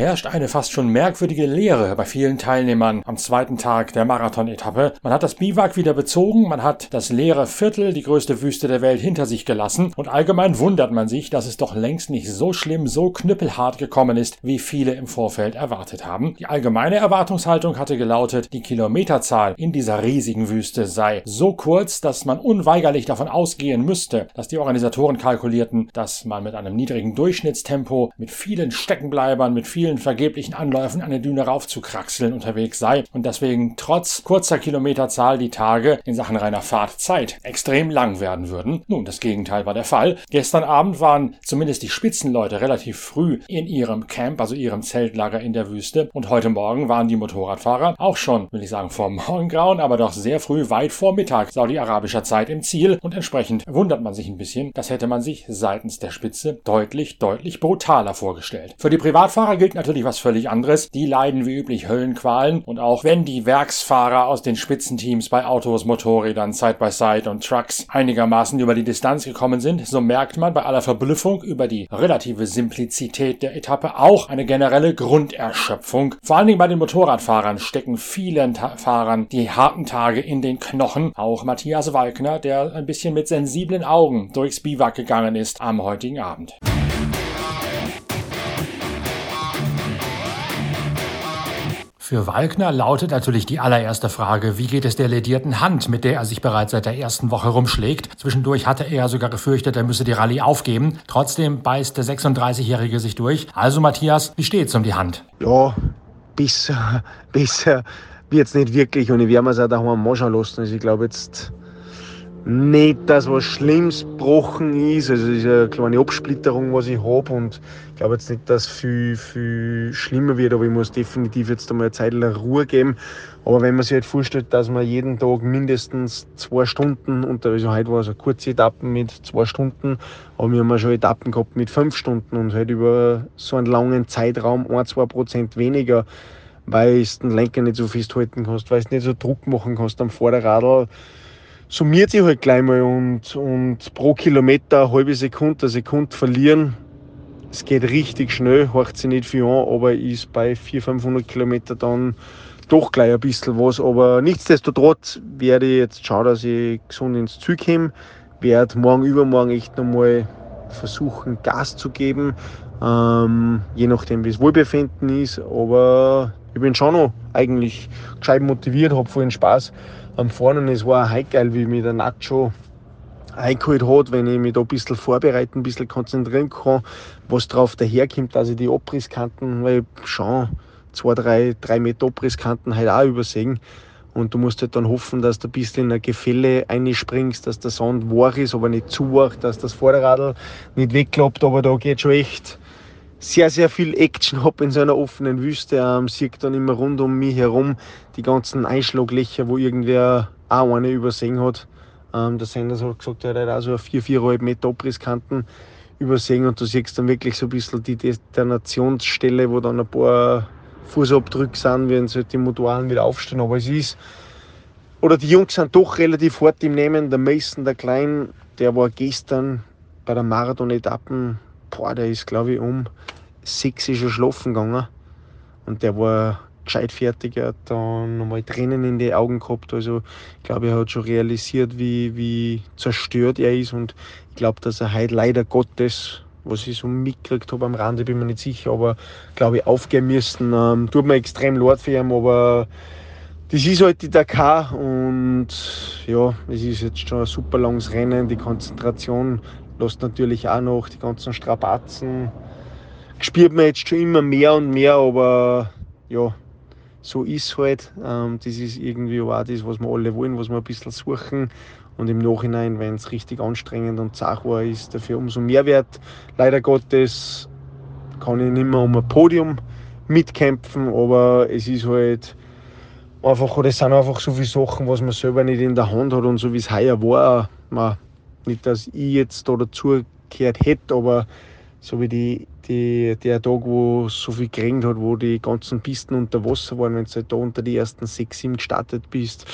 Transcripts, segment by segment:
herrscht eine fast schon merkwürdige Leere bei vielen Teilnehmern am zweiten Tag der Marathon-Etappe. Man hat das Biwak wieder bezogen, man hat das leere Viertel, die größte Wüste der Welt, hinter sich gelassen und allgemein wundert man sich, dass es doch längst nicht so schlimm, so knüppelhart gekommen ist, wie viele im Vorfeld erwartet haben. Die allgemeine Erwartungshaltung hatte gelautet, die Kilometerzahl in dieser riesigen Wüste sei so kurz, dass man unweigerlich davon ausgehen müsste, dass die Organisatoren kalkulierten, dass man mit einem niedrigen Durchschnittstempo, mit vielen Steckenbleibern, mit vielen vergeblichen Anläufen eine Düne raufzukraxeln unterwegs sei und deswegen trotz kurzer Kilometerzahl die Tage in Sachen reiner Fahrtzeit extrem lang werden würden. Nun, das Gegenteil war der Fall. Gestern Abend waren zumindest die Spitzenleute relativ früh in ihrem Camp, also ihrem Zeltlager in der Wüste und heute Morgen waren die Motorradfahrer auch schon, will ich sagen, vor Morgengrauen, aber doch sehr früh, weit vor Mittag saudi-arabischer Zeit im Ziel und entsprechend wundert man sich ein bisschen, das hätte man sich seitens der Spitze deutlich, deutlich brutaler vorgestellt. Für die Privatfahrer gilt natürlich was völlig anderes. Die leiden wie üblich Höllenqualen und auch wenn die Werksfahrer aus den Spitzenteams bei Autos, Motorrädern, Side-by-Side und Trucks einigermaßen über die Distanz gekommen sind, so merkt man bei aller Verblüffung über die relative Simplizität der Etappe auch eine generelle Grunderschöpfung. Vor allen Dingen bei den Motorradfahrern stecken vielen Ta Fahrern die harten Tage in den Knochen. Auch Matthias Walkner, der ein bisschen mit sensiblen Augen durchs Biwak gegangen ist am heutigen Abend. Für Walkner lautet natürlich die allererste Frage, wie geht es der ledierten Hand, mit der er sich bereits seit der ersten Woche rumschlägt. Zwischendurch hatte er sogar gefürchtet, er müsse die Rallye aufgeben. Trotzdem beißt der 36-Jährige sich durch. Also Matthias, wie steht's um die Hand? Ja, besser, besser wird's nicht wirklich und ich werde mir es auch daheim anschauen lassen. Also ich glaube jetzt nicht, dass was Schlimmes gebrochen ist. Also es ist eine kleine Absplitterung, was ich habe und ich glaube jetzt nicht, dass es viel, viel schlimmer wird, aber ich muss definitiv jetzt einmal eine Zeit lang Ruhe geben. Aber wenn man sich halt vorstellt, dass man jeden Tag mindestens zwei Stunden, und also heute war es eine kurze Etappen mit zwei Stunden, aber wir haben ja schon Etappen gehabt mit fünf Stunden und halt über so einen langen Zeitraum ein, zwei Prozent weniger, weil du den Lenker nicht so festhalten kannst, weil du nicht so Druck machen kannst am Vorderradl summiert sich halt gleich mal und, und pro Kilometer eine halbe Sekunde, eine Sekunde verlieren. Es geht richtig schnell, hört sich nicht viel an, aber ist bei 400, 500 Kilometer dann doch gleich ein bisschen was. Aber nichtsdestotrotz werde ich jetzt schauen, dass ich gesund ins Ziel komme. Werde morgen, übermorgen echt nochmal versuchen, Gas zu geben. Ähm, je nachdem, wie es Wohlbefinden ist. Aber ich bin schon noch eigentlich gescheit motiviert, habe vollen Spaß am Fahren. Es war auch geil, wie mich der Nacho eingeholt hat, wenn ich mich da ein bisschen vorbereiten, ein bisschen konzentrieren kann, was drauf daherkommt, dass ich die Abrisskanten, weil schon zwei, drei, drei Meter Abrisskanten halt auch übersehen. Und du musst halt dann hoffen, dass du ein bisschen in ein Gefälle einspringst, dass der Sand wach ist, aber nicht zu wach, dass das Vorderradl nicht wegklappt. Aber da geht schon echt sehr, sehr viel Action habe in so einer offenen Wüste. Ähm, sehe dann immer rund um mich herum die ganzen Einschlaglöcher, wo irgendwer auch eine übersehen hat. Ähm, der Sender hat gesagt, er hat auch so 4, 4,5 Meter Abrisskanten übersehen und du siehst dann wirklich so ein bisschen die Detonationsstelle, wo dann ein paar Fußabdrücke sind, wenn halt die Motoren wieder aufstehen. Aber es ist, oder die Jungs sind doch relativ hart im Nehmen. Der Mason, der Klein, der war gestern bei der Marathon-Etappen boah, der ist glaube ich um sechs ist schon schlafen gegangen. Und der war gescheit fertig. Er hat dann nochmal Tränen in die Augen gehabt. Also ich glaube, er hat schon realisiert, wie, wie zerstört er ist. Und ich glaube, dass er heute leider Gottes, was ich so mitgekriegt habe am Rande, bin mir nicht sicher, aber glaube ich, aufgeben müssen. Ähm, tut mir extrem leid für ihn, aber das ist halt die Dakar und ja, es ist jetzt schon ein super langes Rennen. Die Konzentration lässt natürlich auch noch die ganzen Strapazen. Spürt man jetzt schon immer mehr und mehr, aber ja, so ist halt. Ähm, das ist irgendwie auch das, was wir alle wollen, was wir ein bisschen suchen. Und im Nachhinein, wenn es richtig anstrengend und zart war, ist dafür umso mehr wert. Leider Gottes kann ich nicht mehr um ein Podium mitkämpfen, aber es ist halt einfach, es sind einfach so viele Sachen, was man selber nicht in der Hand hat und so wie es heuer war. Man nicht, dass ich jetzt da dazugehört hätte, aber so wie die, die, der Tag, wo so viel geregnet hat, wo die ganzen Pisten unter Wasser waren, wenn du halt da unter die ersten sechs, sieben gestartet bist,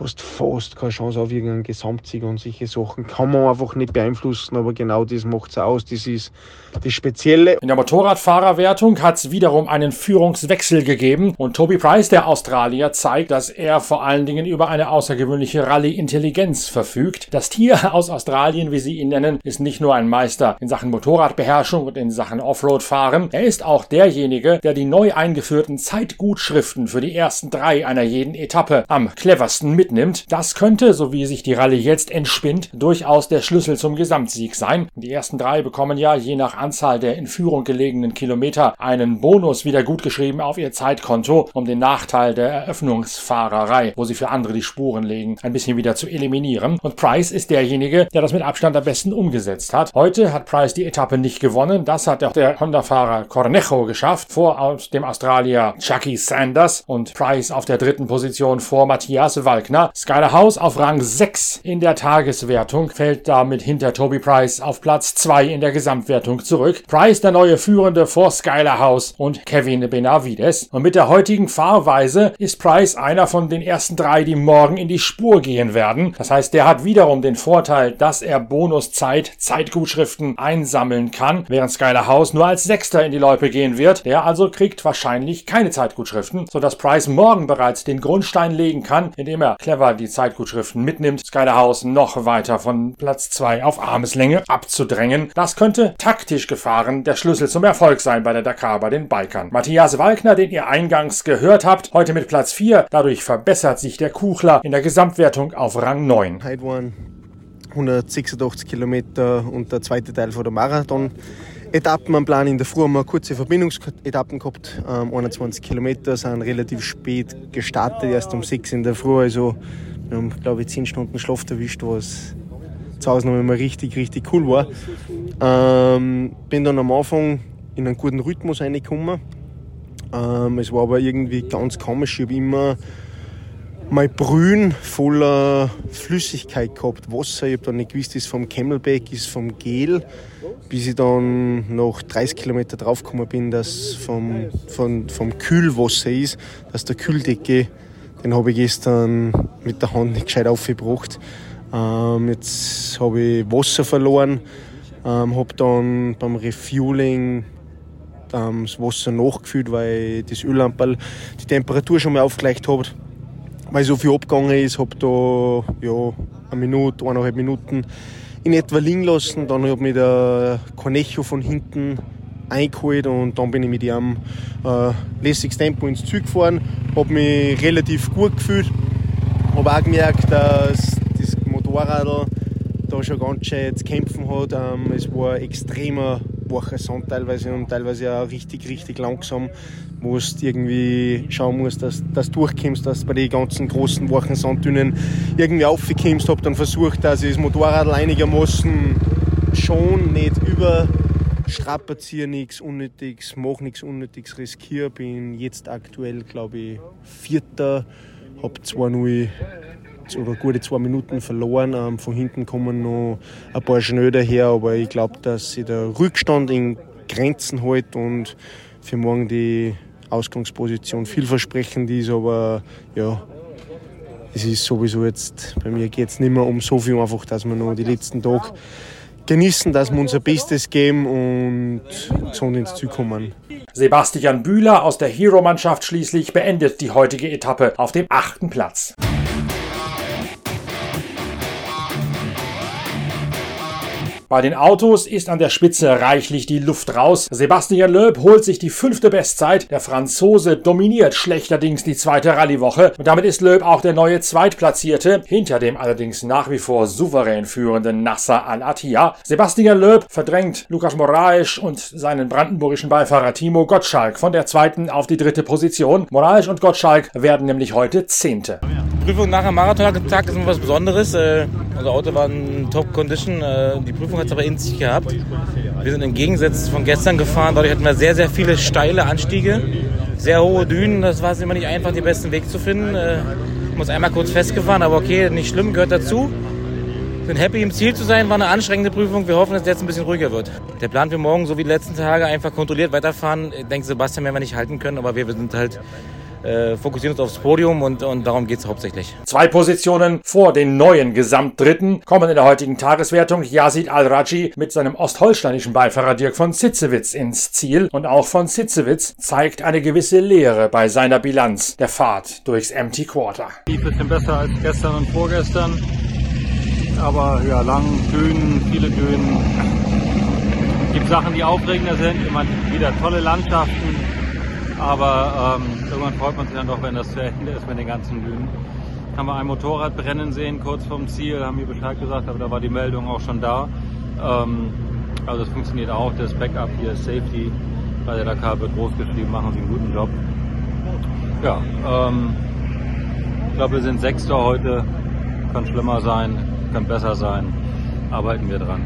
hast fast keine Chance auf irgendeinen Gesamtsieg und solche Sachen kann man einfach nicht beeinflussen, aber genau das macht es aus. Das ist das Spezielle. In der Motorradfahrerwertung hat es wiederum einen Führungswechsel gegeben und Toby Price, der Australier, zeigt, dass er vor allen Dingen über eine außergewöhnliche Rallye-Intelligenz verfügt. Das Tier aus Australien, wie sie ihn nennen, ist nicht nur ein Meister in Sachen Motorradbeherrschung und in Sachen Offroad-Fahren, er ist auch derjenige, der die neu eingeführten Zeitgutschriften für die ersten drei einer jeden Etappe am cleversten mitnimmt. Das könnte, so wie sich die Rallye jetzt entspinnt, durchaus der Schlüssel zum Gesamtsieg sein. Die ersten drei bekommen ja je nach Anzahl der in Führung gelegenen Kilometer einen Bonus wieder gutgeschrieben auf ihr Zeitkonto, um den Nachteil der Eröffnungsfahrerei, wo sie für andere die Spuren legen, ein bisschen wieder zu eliminieren. Und Price ist derjenige, der das mit Abstand am besten umgesetzt hat. Heute hat Price die Etappe nicht gewonnen. Das hat auch der Honda-Fahrer Cornejo geschafft, vor dem Australier Chucky Sanders und Price auf der dritten Position vor Matthias Walkner. Skyler House auf Rang 6 in der Tageswertung fällt damit hinter Toby Price auf Platz 2 in der Gesamtwertung zurück. Price der neue Führende vor Skyler House und Kevin Benavides. Und mit der heutigen Fahrweise ist Price einer von den ersten drei, die morgen in die Spur gehen werden. Das heißt, der hat wiederum den Vorteil, dass er Bonuszeit, Zeitgutschriften einsammeln kann, während Skyler House nur als Sechster in die Loipe gehen wird. Der also kriegt wahrscheinlich keine Zeitgutschriften, sodass Price morgen bereits den Grundstein legen kann, indem er clever die Zeitgutschriften mitnimmt, Skyler House noch weiter von Platz 2 auf Armeslänge abzudrängen. Das könnte taktisch gefahren der Schlüssel zum Erfolg sein bei der Dakar bei den Bikern. Matthias Walkner, den ihr eingangs gehört habt, heute mit Platz 4. Dadurch verbessert sich der Kuchler in der Gesamtwertung auf Rang 9. Heute waren 186 Kilometer und der zweite Teil von der Marathon. Etappen am Plan in der Früh haben wir kurze Verbindungsetappen gehabt. Ähm, 21 Kilometer sind relativ spät gestartet, erst um 6 in der Früh. Also wir haben, glaube ich, 10 Stunden Schlaf erwischt, was zu Hause noch immer richtig, richtig cool war. Ähm, bin dann am Anfang in einen guten Rhythmus reingekommen. Ähm, es war aber irgendwie ganz komisch. Ich habe immer mein Brühen voller Flüssigkeit gehabt, Wasser. Ich habe dann nicht gewusst, ist vom Camelback, ist vom Gel, bis ich dann nach 30 Kilometer draufgekommen bin, dass vom, vom, vom Kühlwasser ist, dass der Kühldecke, den habe ich gestern mit der Hand nicht gescheit aufgebracht. Ähm, jetzt habe ich Wasser verloren, ähm, habe dann beim Refueling ähm, das Wasser nachgefüllt, weil das Öllamperl die Temperatur schon mal aufgleicht hat weil so viel abgegangen ist, habe da ja, eine Minute, eineinhalb Minuten in etwa liegen lassen. Dann habe ich der Cornejo von hinten eingeholt und dann bin ich mit ihm äh, lässiges Tempo ins Ziel gefahren, habe mich relativ gut gefühlt, habe auch gemerkt, dass das Motorrad da schon ganz schön zu kämpfen hat. Ähm, es war extremer Woche sind teilweise und teilweise auch richtig, richtig langsam, wo du irgendwie schauen musst, dass, dass du durchkommst, dass du bei den ganzen großen Wochen Sanddünen irgendwie aufkommst. Habe dann versucht, dass ich das Motorrad einigermaßen schon nicht über strapaziere nichts Unnötiges, mach nichts Unnötiges, riskiere. Bin jetzt aktuell, glaube ich, Vierter, habe 2-0 oder gute zwei Minuten verloren. Ähm, von hinten kommen noch ein paar Schnöder her, aber ich glaube, dass sich der Rückstand in Grenzen hält und für morgen die Ausgangsposition vielversprechend ist. Aber ja, es ist sowieso jetzt, bei mir geht es nicht mehr um so viel, einfach, dass wir noch die letzten Tage genießen, dass wir unser Bestes geben und gesund ins Ziel kommen. Sebastian Bühler aus der Hero-Mannschaft schließlich beendet die heutige Etappe auf dem achten Platz. Bei den Autos ist an der Spitze reichlich die Luft raus. Sebastian Loeb holt sich die fünfte Bestzeit. Der Franzose dominiert schlechterdings die zweite Rallyewoche. Und damit ist Loeb auch der neue Zweitplatzierte, hinter dem allerdings nach wie vor souverän führenden Nasser Al-Attiyah. Sebastian Loeb verdrängt Lukas Moraes und seinen brandenburgischen Beifahrer Timo Gottschalk von der zweiten auf die dritte Position. Moraes und Gottschalk werden nämlich heute Zehnte. Prüfung nach dem Marathontag ist immer was Besonderes. Äh, unser Auto war in Top-Condition. Äh, die Prüfung hat es aber in sich gehabt. Wir sind im Gegensatz von gestern gefahren. Dadurch hatten wir sehr, sehr viele steile Anstiege, sehr hohe Dünen. Das war es immer nicht einfach, den besten Weg zu finden. Äh, muss einmal kurz festgefahren, aber okay, nicht schlimm, gehört dazu. Sind happy im Ziel zu sein, war eine anstrengende Prüfung. Wir hoffen, dass es jetzt ein bisschen ruhiger wird. Der Plan für morgen, so wie die letzten Tage, einfach kontrolliert weiterfahren. Ich denke, Sebastian werden wir nicht halten können, aber wir sind halt äh, fokussieren uns aufs Podium und, und darum geht es hauptsächlich. Zwei Positionen vor den neuen Gesamtdritten kommen in der heutigen Tageswertung Yazid Al-Raji mit seinem ostholsteinischen Beifahrer Dirk von Sitzewitz ins Ziel und auch von Sitzewitz zeigt eine gewisse Leere bei seiner Bilanz der Fahrt durchs Empty Quarter. Ein bisschen besser als gestern und vorgestern, aber ja, lang, Dünen, viele Dünen. Gibt Sachen, die aufregender sind, immer wieder tolle Landschaften, aber ähm, irgendwann freut man sich dann doch, wenn das zu Ende ist mit den ganzen Dünen. Haben wir ein Motorrad brennen sehen, kurz vorm Ziel, haben mir Bescheid gesagt, aber da war die Meldung auch schon da. Ähm, also es funktioniert auch, das Backup hier, Safety bei der Dakar wird groß geschrieben, machen sie einen guten Job. Ja, ähm, ich glaube, wir sind Sechster heute, kann schlimmer sein, kann besser sein, arbeiten wir dran.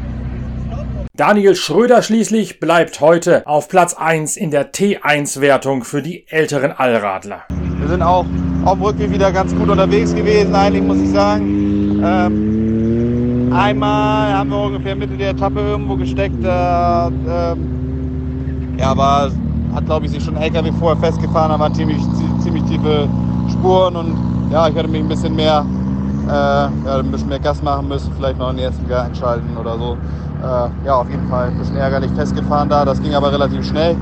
Daniel Schröder schließlich bleibt heute auf Platz 1 in der T1-Wertung für die älteren Allradler. Wir sind auch auf Rückweg wieder ganz gut unterwegs gewesen, eigentlich muss ich sagen. Ähm, einmal haben wir ungefähr Mitte der Etappe irgendwo gesteckt. Äh, äh, ja, aber hat glaube ich sich schon LKW vorher festgefahren, waren ziemlich, ziemlich tiefe Spuren und ja, ich hätte mich ein bisschen mehr, äh, ja, ein bisschen mehr Gas machen müssen, vielleicht noch in den ersten Gang einschalten oder so äh, ja, auf jeden Fall ein bisschen ärgerlich festgefahren da. Das ging aber relativ schnell.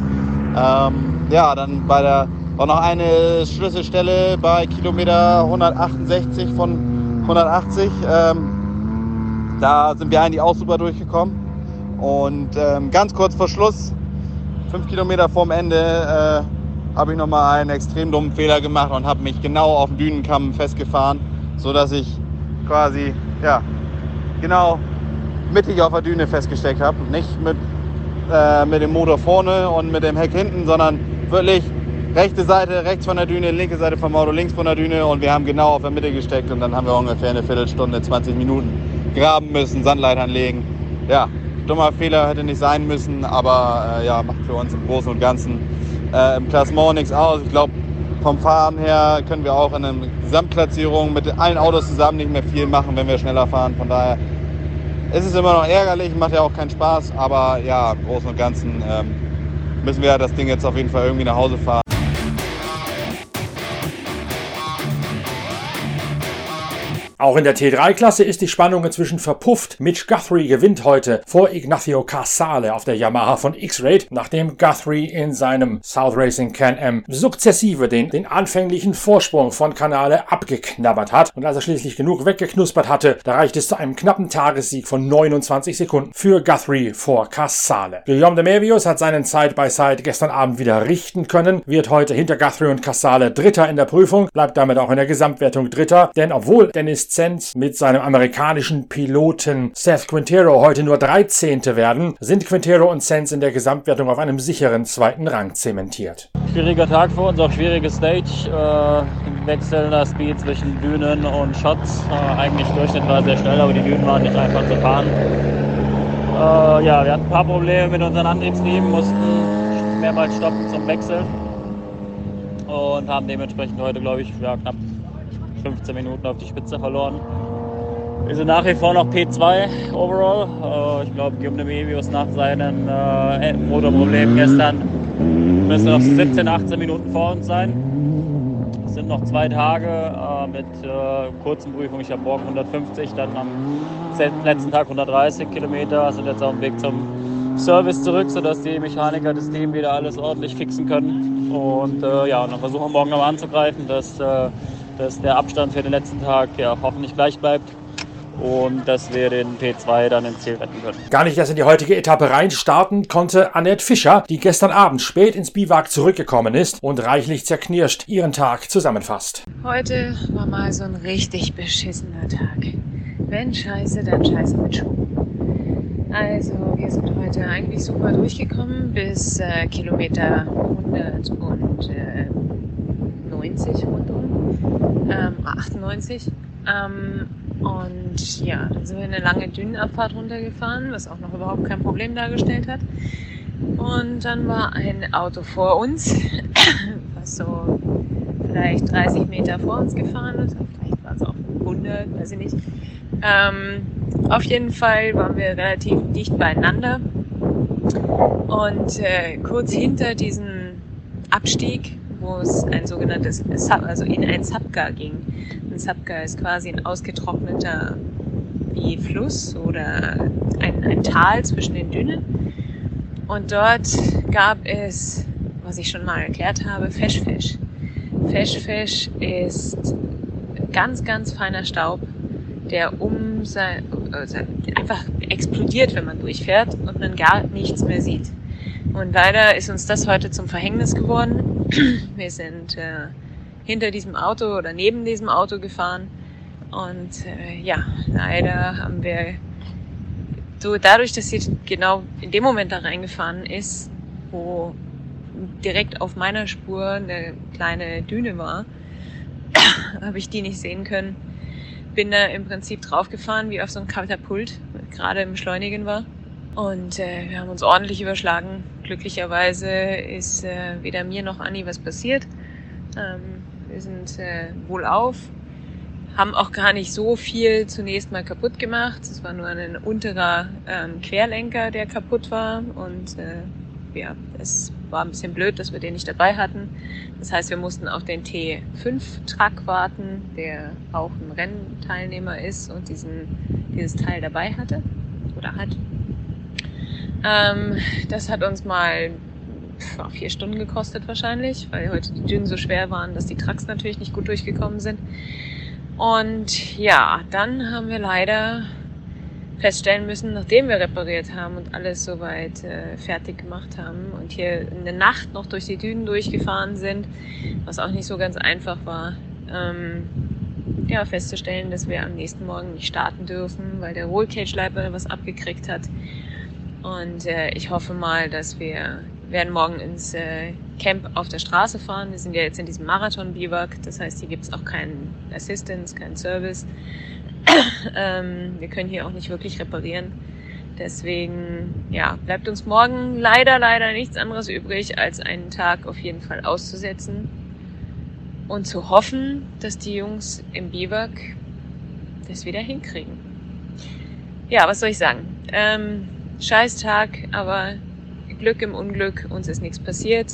Ähm, ja, dann bei der war noch eine Schlüsselstelle bei Kilometer 168 von 180. Ähm, da sind wir eigentlich auch super durchgekommen. Und ähm, ganz kurz vor Schluss, fünf Kilometer vorm Ende, äh, habe ich nochmal einen extrem dummen Fehler gemacht und habe mich genau auf dem Dünenkamm festgefahren, sodass ich quasi ja, genau mittig auf der Düne festgesteckt habe. Nicht mit, äh, mit dem Motor vorne und mit dem Heck hinten, sondern wirklich rechte Seite rechts von der Düne, linke Seite vom Auto links von der Düne und wir haben genau auf der Mitte gesteckt und dann haben wir ungefähr eine Viertelstunde, 20 Minuten graben müssen, Sandleitern legen. Ja, dummer Fehler hätte nicht sein müssen, aber äh, ja, macht für uns im Großen und Ganzen äh, im Klassement nichts aus. Ich glaube, vom Fahren her können wir auch in einer Gesamtplatzierung mit allen Autos zusammen nicht mehr viel machen, wenn wir schneller fahren. Von daher es ist immer noch ärgerlich, macht ja auch keinen Spaß, aber ja, im Großen und Ganzen ähm, müssen wir das Ding jetzt auf jeden Fall irgendwie nach Hause fahren. Auch in der T3-Klasse ist die Spannung inzwischen verpufft. Mitch Guthrie gewinnt heute vor Ignacio Casale auf der Yamaha von X-Raid, nachdem Guthrie in seinem South Racing Can-Am sukzessive den, den anfänglichen Vorsprung von Canale abgeknabbert hat. Und als er schließlich genug weggeknuspert hatte, da reicht es zu einem knappen Tagessieg von 29 Sekunden für Guthrie vor Casale. Guillaume de Mervius hat seinen Side-by-Side gestern Abend wieder richten können, wird heute hinter Guthrie und Casale Dritter in der Prüfung, bleibt damit auch in der Gesamtwertung Dritter, denn obwohl Dennis Zenz mit seinem amerikanischen Piloten Seth Quintero heute nur 13. werden, sind Quintero und Zenz in der Gesamtwertung auf einem sicheren zweiten Rang zementiert. Schwieriger Tag für uns, auch schwierige Stage. Äh, wechselnder Speed zwischen Dünen und Shots. Äh, eigentlich Durchschnitt war sehr schnell, aber die Dünen waren nicht einfach zu fahren. Äh, ja, wir hatten ein paar Probleme mit unseren Antriebsriemen, mussten mehrmals stoppen zum Wechseln und haben dementsprechend heute, glaube ich, ja, knapp 15 Minuten auf die Spitze verloren. Wir sind nach wie vor noch P2 overall. Äh, ich glaube, Guillaume Mebius nach seinen äh, Motorproblemen gestern müssen noch 17, 18 Minuten vor uns sein. Es sind noch zwei Tage äh, mit äh, kurzen Prüfungen. Ich habe morgen 150, dann am letzten Tag 130 Kilometer. Sind jetzt auf dem Weg zum Service zurück, sodass die Mechaniker das Team wieder alles ordentlich fixen können. Und äh, ja, dann versuchen wir morgen nochmal anzugreifen, dass äh, dass der Abstand für den letzten Tag ja hoffentlich gleich bleibt und dass wir den P2 dann ins Ziel retten können. Gar nicht erst in die heutige Etappe reinstarten konnte Annette Fischer, die gestern Abend spät ins Biwak zurückgekommen ist und reichlich zerknirscht ihren Tag zusammenfasst. Heute war mal so ein richtig beschissener Tag. Wenn scheiße, dann scheiße mit Schuhen. Also wir sind heute eigentlich super durchgekommen bis äh, Kilometer 190 rundum ähm, 98. Ähm, und ja, dann sind wir eine lange Dünenabfahrt runtergefahren, was auch noch überhaupt kein Problem dargestellt hat. Und dann war ein Auto vor uns, was so vielleicht 30 Meter vor uns gefahren ist. Vielleicht war es auch 100, weiß ich nicht. Ähm, auf jeden Fall waren wir relativ dicht beieinander. Und äh, kurz hinter diesem Abstieg wo es ein sogenanntes, Sub, also in ein Sapka ging. Ein Sapka ist quasi ein ausgetrockneter wie Fluss oder ein, ein Tal zwischen den Dünen. Und dort gab es, was ich schon mal erklärt habe, Feschfesch. Feschfesch ist ganz, ganz feiner Staub, der um sein, also einfach explodiert, wenn man durchfährt und man gar nichts mehr sieht. Und leider ist uns das heute zum Verhängnis geworden. Wir sind äh, hinter diesem Auto oder neben diesem Auto gefahren und äh, ja, leider haben wir so dadurch, dass sie genau in dem Moment da reingefahren ist, wo direkt auf meiner Spur eine kleine Düne war, habe ich die nicht sehen können. Bin da im Prinzip draufgefahren, wie auf so ein Katapult, gerade im Beschleunigen war. Und äh, wir haben uns ordentlich überschlagen. Glücklicherweise ist äh, weder mir noch Anni was passiert. Ähm, wir sind äh, wohlauf, haben auch gar nicht so viel zunächst mal kaputt gemacht. Es war nur ein unterer ähm, Querlenker, der kaputt war. Und äh, ja, es war ein bisschen blöd, dass wir den nicht dabei hatten. Das heißt, wir mussten auf den T5-Truck warten, der auch ein Rennteilnehmer ist und diesen, dieses Teil dabei hatte oder hat. Ähm, das hat uns mal vier Stunden gekostet wahrscheinlich, weil heute die Dünen so schwer waren, dass die Trucks natürlich nicht gut durchgekommen sind. Und ja, dann haben wir leider feststellen müssen, nachdem wir repariert haben und alles soweit äh, fertig gemacht haben und hier in der Nacht noch durch die Dünen durchgefahren sind, was auch nicht so ganz einfach war, ähm, ja, festzustellen, dass wir am nächsten Morgen nicht starten dürfen, weil der Rollcage-Leiber was abgekriegt hat. Und äh, ich hoffe mal, dass wir werden morgen ins äh, Camp auf der Straße fahren. Wir sind ja jetzt in diesem Marathon-Biwak, das heißt, hier gibt's auch keinen Assistance, keinen Service. ähm, wir können hier auch nicht wirklich reparieren. Deswegen, ja, bleibt uns morgen leider, leider nichts anderes übrig, als einen Tag auf jeden Fall auszusetzen und zu hoffen, dass die Jungs im Biwak das wieder hinkriegen. Ja, was soll ich sagen? Ähm, scheiß Tag, aber Glück im Unglück, uns ist nichts passiert.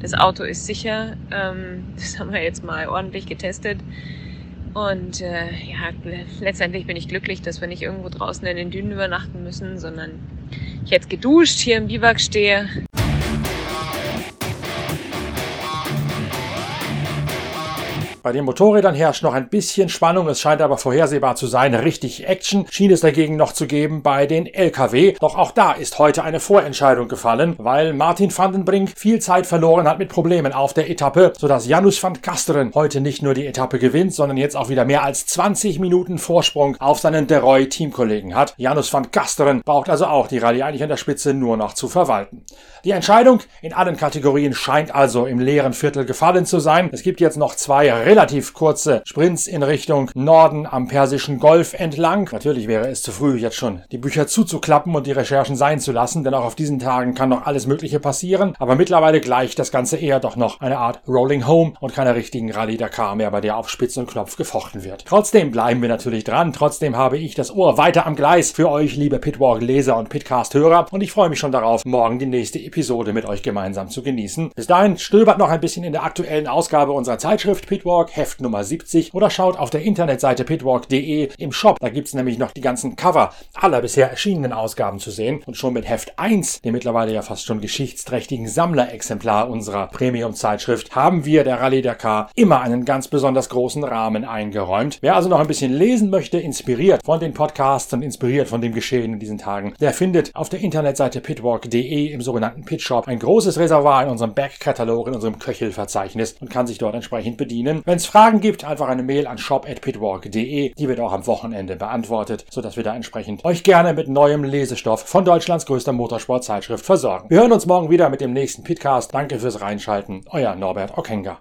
Das Auto ist sicher. Ähm, das haben wir jetzt mal ordentlich getestet. Und äh, ja, letztendlich bin ich glücklich, dass wir nicht irgendwo draußen in den Dünen übernachten müssen, sondern ich jetzt geduscht hier im Biwak stehe, Bei den Motorrädern herrscht noch ein bisschen Spannung, es scheint aber vorhersehbar zu sein. Richtig Action schien es dagegen noch zu geben bei den LKW. Doch auch da ist heute eine Vorentscheidung gefallen, weil Martin van den Brink viel Zeit verloren hat mit Problemen auf der Etappe, sodass Janus van Kasteren heute nicht nur die Etappe gewinnt, sondern jetzt auch wieder mehr als 20 Minuten Vorsprung auf seinen Deroy Teamkollegen hat. Janus van Kasteren braucht also auch die Rallye eigentlich an der Spitze nur noch zu verwalten. Die Entscheidung in allen Kategorien scheint also im leeren Viertel gefallen zu sein. Es gibt jetzt noch zwei relativ kurze Sprints in Richtung Norden am Persischen Golf entlang. Natürlich wäre es zu früh, jetzt schon die Bücher zuzuklappen und die Recherchen sein zu lassen, denn auch auf diesen Tagen kann noch alles Mögliche passieren. Aber mittlerweile gleicht das Ganze eher doch noch eine Art Rolling Home und keiner richtigen Rallye Dakar mehr, bei der auf Spitz und Knopf gefochten wird. Trotzdem bleiben wir natürlich dran. Trotzdem habe ich das Ohr weiter am Gleis für euch, liebe Pitwalk-Leser und Pitcast-Hörer. Und ich freue mich schon darauf, morgen die nächste Episode mit euch gemeinsam zu genießen. Bis dahin stöbert noch ein bisschen in der aktuellen Ausgabe unserer Zeitschrift Pitwalk Pitwalk, Heft Nummer 70 oder schaut auf der Internetseite pitwalk.de im Shop. Da gibt's nämlich noch die ganzen Cover aller bisher erschienenen Ausgaben zu sehen. Und schon mit Heft 1, dem mittlerweile ja fast schon geschichtsträchtigen Sammlerexemplar unserer Premium-Zeitschrift, haben wir der Rallye Dakar immer einen ganz besonders großen Rahmen eingeräumt. Wer also noch ein bisschen lesen möchte, inspiriert von den Podcasts und inspiriert von dem Geschehen in diesen Tagen, der findet auf der Internetseite pitwalk.de im sogenannten Pitshop ein großes Reservoir in unserem Backkatalog, in unserem Köchelverzeichnis und kann sich dort entsprechend bedienen. Wenn es Fragen gibt, einfach eine Mail an shop@pitwalk.de. Die wird auch am Wochenende beantwortet, sodass wir da entsprechend euch gerne mit neuem Lesestoff von Deutschlands größter Motorsportzeitschrift versorgen. Wir hören uns morgen wieder mit dem nächsten Pitcast. Danke fürs Reinschalten. Euer Norbert Okenga.